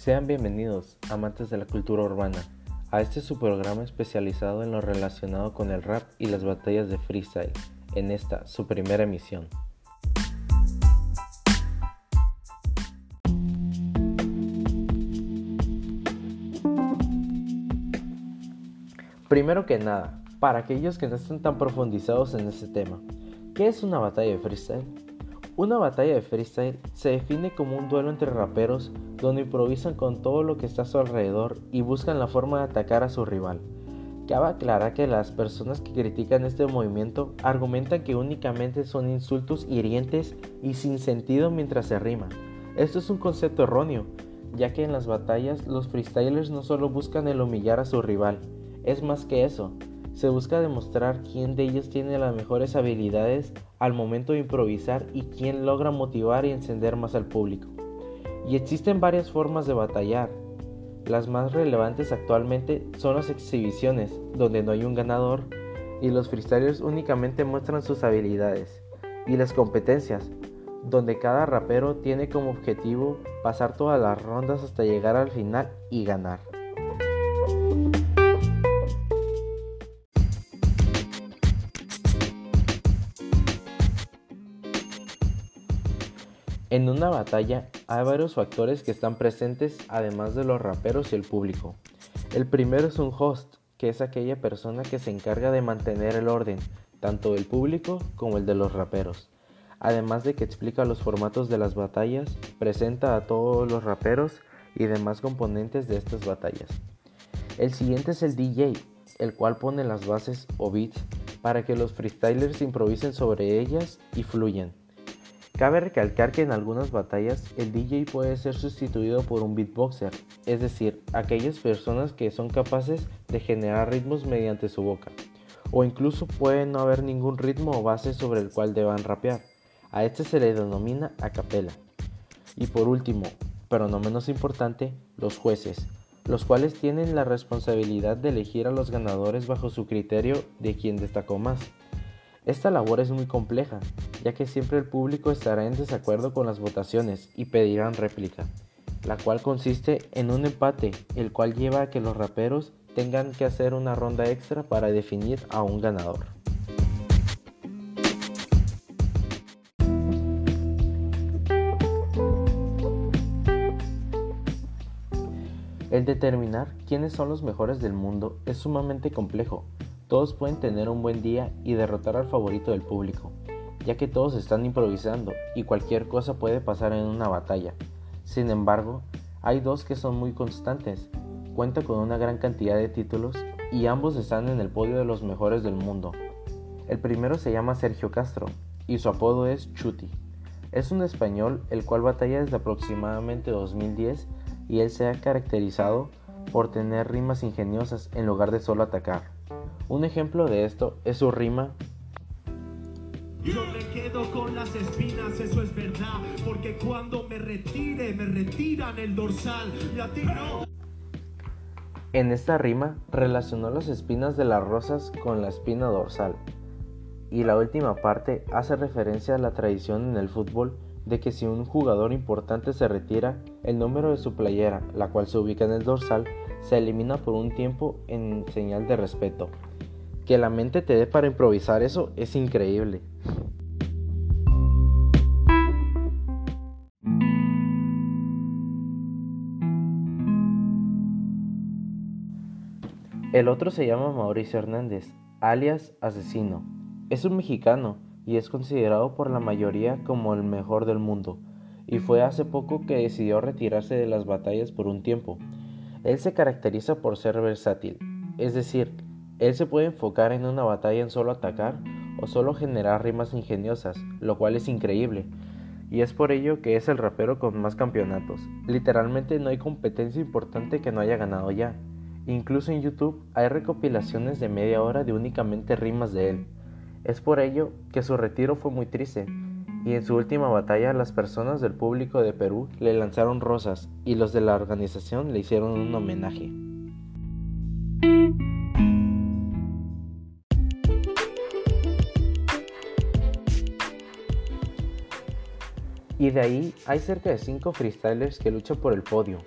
Sean bienvenidos, amantes de la cultura urbana, a este su programa especializado en lo relacionado con el rap y las batallas de freestyle, en esta su primera emisión. Primero que nada, para aquellos que no están tan profundizados en este tema, ¿qué es una batalla de freestyle? Una batalla de freestyle se define como un duelo entre raperos donde improvisan con todo lo que está a su alrededor y buscan la forma de atacar a su rival. Cabe aclarar que las personas que critican este movimiento argumentan que únicamente son insultos hirientes y sin sentido mientras se riman. Esto es un concepto erróneo, ya que en las batallas los freestylers no solo buscan el humillar a su rival, es más que eso, se busca demostrar quién de ellos tiene las mejores habilidades al momento de improvisar y quién logra motivar y encender más al público. Y existen varias formas de batallar. Las más relevantes actualmente son las exhibiciones, donde no hay un ganador y los freestylers únicamente muestran sus habilidades. Y las competencias, donde cada rapero tiene como objetivo pasar todas las rondas hasta llegar al final y ganar. En una batalla hay varios factores que están presentes además de los raperos y el público. El primero es un host, que es aquella persona que se encarga de mantener el orden, tanto del público como el de los raperos. Además de que explica los formatos de las batallas, presenta a todos los raperos y demás componentes de estas batallas. El siguiente es el DJ, el cual pone las bases o beats para que los freestylers improvisen sobre ellas y fluyan. Cabe recalcar que en algunas batallas el DJ puede ser sustituido por un beatboxer, es decir, aquellas personas que son capaces de generar ritmos mediante su boca, o incluso puede no haber ningún ritmo o base sobre el cual deban rapear. A este se le denomina a capela. Y por último, pero no menos importante, los jueces, los cuales tienen la responsabilidad de elegir a los ganadores bajo su criterio de quién destacó más. Esta labor es muy compleja, ya que siempre el público estará en desacuerdo con las votaciones y pedirán réplica, la cual consiste en un empate, el cual lleva a que los raperos tengan que hacer una ronda extra para definir a un ganador. El determinar quiénes son los mejores del mundo es sumamente complejo, todos pueden tener un buen día y derrotar al favorito del público, ya que todos están improvisando y cualquier cosa puede pasar en una batalla. Sin embargo, hay dos que son muy constantes, cuentan con una gran cantidad de títulos y ambos están en el podio de los mejores del mundo. El primero se llama Sergio Castro y su apodo es Chuti. Es un español el cual batalla desde aproximadamente 2010 y él se ha caracterizado por tener rimas ingeniosas en lugar de solo atacar. Un ejemplo de esto es su rima. Yo me quedo con las espinas, eso es verdad, porque cuando me retire, me retiran el dorsal y a ti no. En esta rima relacionó las espinas de las rosas con la espina dorsal. Y la última parte hace referencia a la tradición en el fútbol de que si un jugador importante se retira, el número de su playera, la cual se ubica en el dorsal, se elimina por un tiempo en señal de respeto. Que la mente te dé para improvisar eso es increíble. El otro se llama Mauricio Hernández, alias Asesino. Es un mexicano y es considerado por la mayoría como el mejor del mundo, y fue hace poco que decidió retirarse de las batallas por un tiempo. Él se caracteriza por ser versátil, es decir, él se puede enfocar en una batalla en solo atacar o solo generar rimas ingeniosas, lo cual es increíble. Y es por ello que es el rapero con más campeonatos. Literalmente no hay competencia importante que no haya ganado ya. Incluso en YouTube hay recopilaciones de media hora de únicamente rimas de él. Es por ello que su retiro fue muy triste, y en su última batalla las personas del público de Perú le lanzaron rosas y los de la organización le hicieron un homenaje. Y de ahí hay cerca de 5 freestylers que luchan por el podio.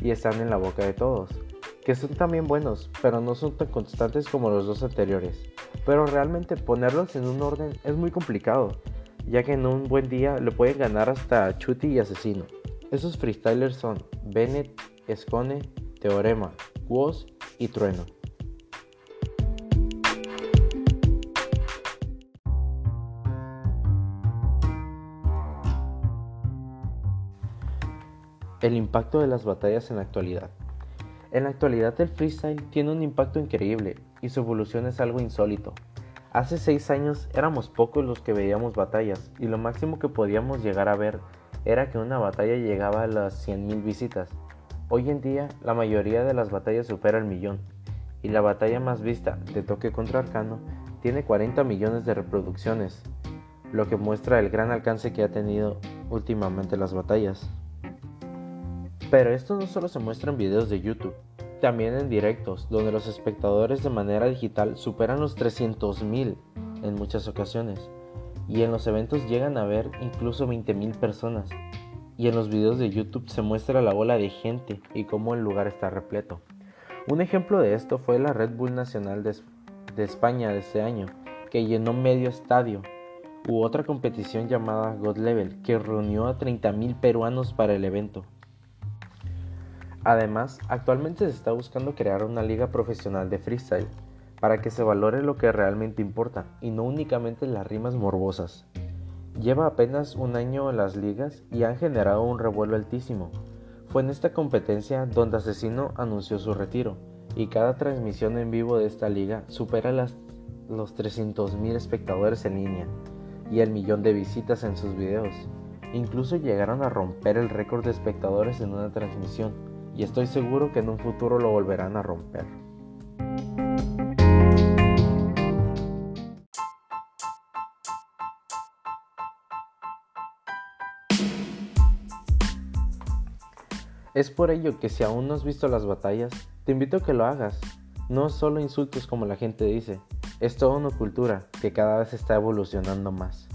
y están en la boca de todos, que son también buenos, pero no son tan constantes como los dos anteriores. Pero realmente ponerlos en un orden es muy complicado, ya que en un buen día le pueden ganar hasta Chuti y Asesino. Esos freestylers son Bennett, Escone, Teorema, Woz y Trueno. El impacto de las batallas en la actualidad. En la actualidad el freestyle tiene un impacto increíble y su evolución es algo insólito. Hace 6 años éramos pocos los que veíamos batallas y lo máximo que podíamos llegar a ver era que una batalla llegaba a las 100.000 visitas. Hoy en día la mayoría de las batallas supera el millón y la batalla más vista de Toque contra Arcano tiene 40 millones de reproducciones, lo que muestra el gran alcance que ha tenido últimamente las batallas. Pero esto no solo se muestra en videos de YouTube, también en directos, donde los espectadores de manera digital superan los 300.000 en muchas ocasiones, y en los eventos llegan a ver incluso 20.000 personas, y en los videos de YouTube se muestra la ola de gente y cómo el lugar está repleto. Un ejemplo de esto fue la Red Bull Nacional de, de España de este año, que llenó medio estadio, u otra competición llamada God Level, que reunió a 30.000 peruanos para el evento. Además, actualmente se está buscando crear una liga profesional de freestyle para que se valore lo que realmente importa y no únicamente las rimas morbosas. Lleva apenas un año en las ligas y han generado un revuelo altísimo. Fue en esta competencia donde Asesino anunció su retiro y cada transmisión en vivo de esta liga supera las, los 300.000 espectadores en línea y el millón de visitas en sus videos. Incluso llegaron a romper el récord de espectadores en una transmisión y estoy seguro que en un futuro lo volverán a romper. Es por ello que si aún no has visto las batallas, te invito a que lo hagas. No solo insultos como la gente dice, es toda una cultura que cada vez está evolucionando más.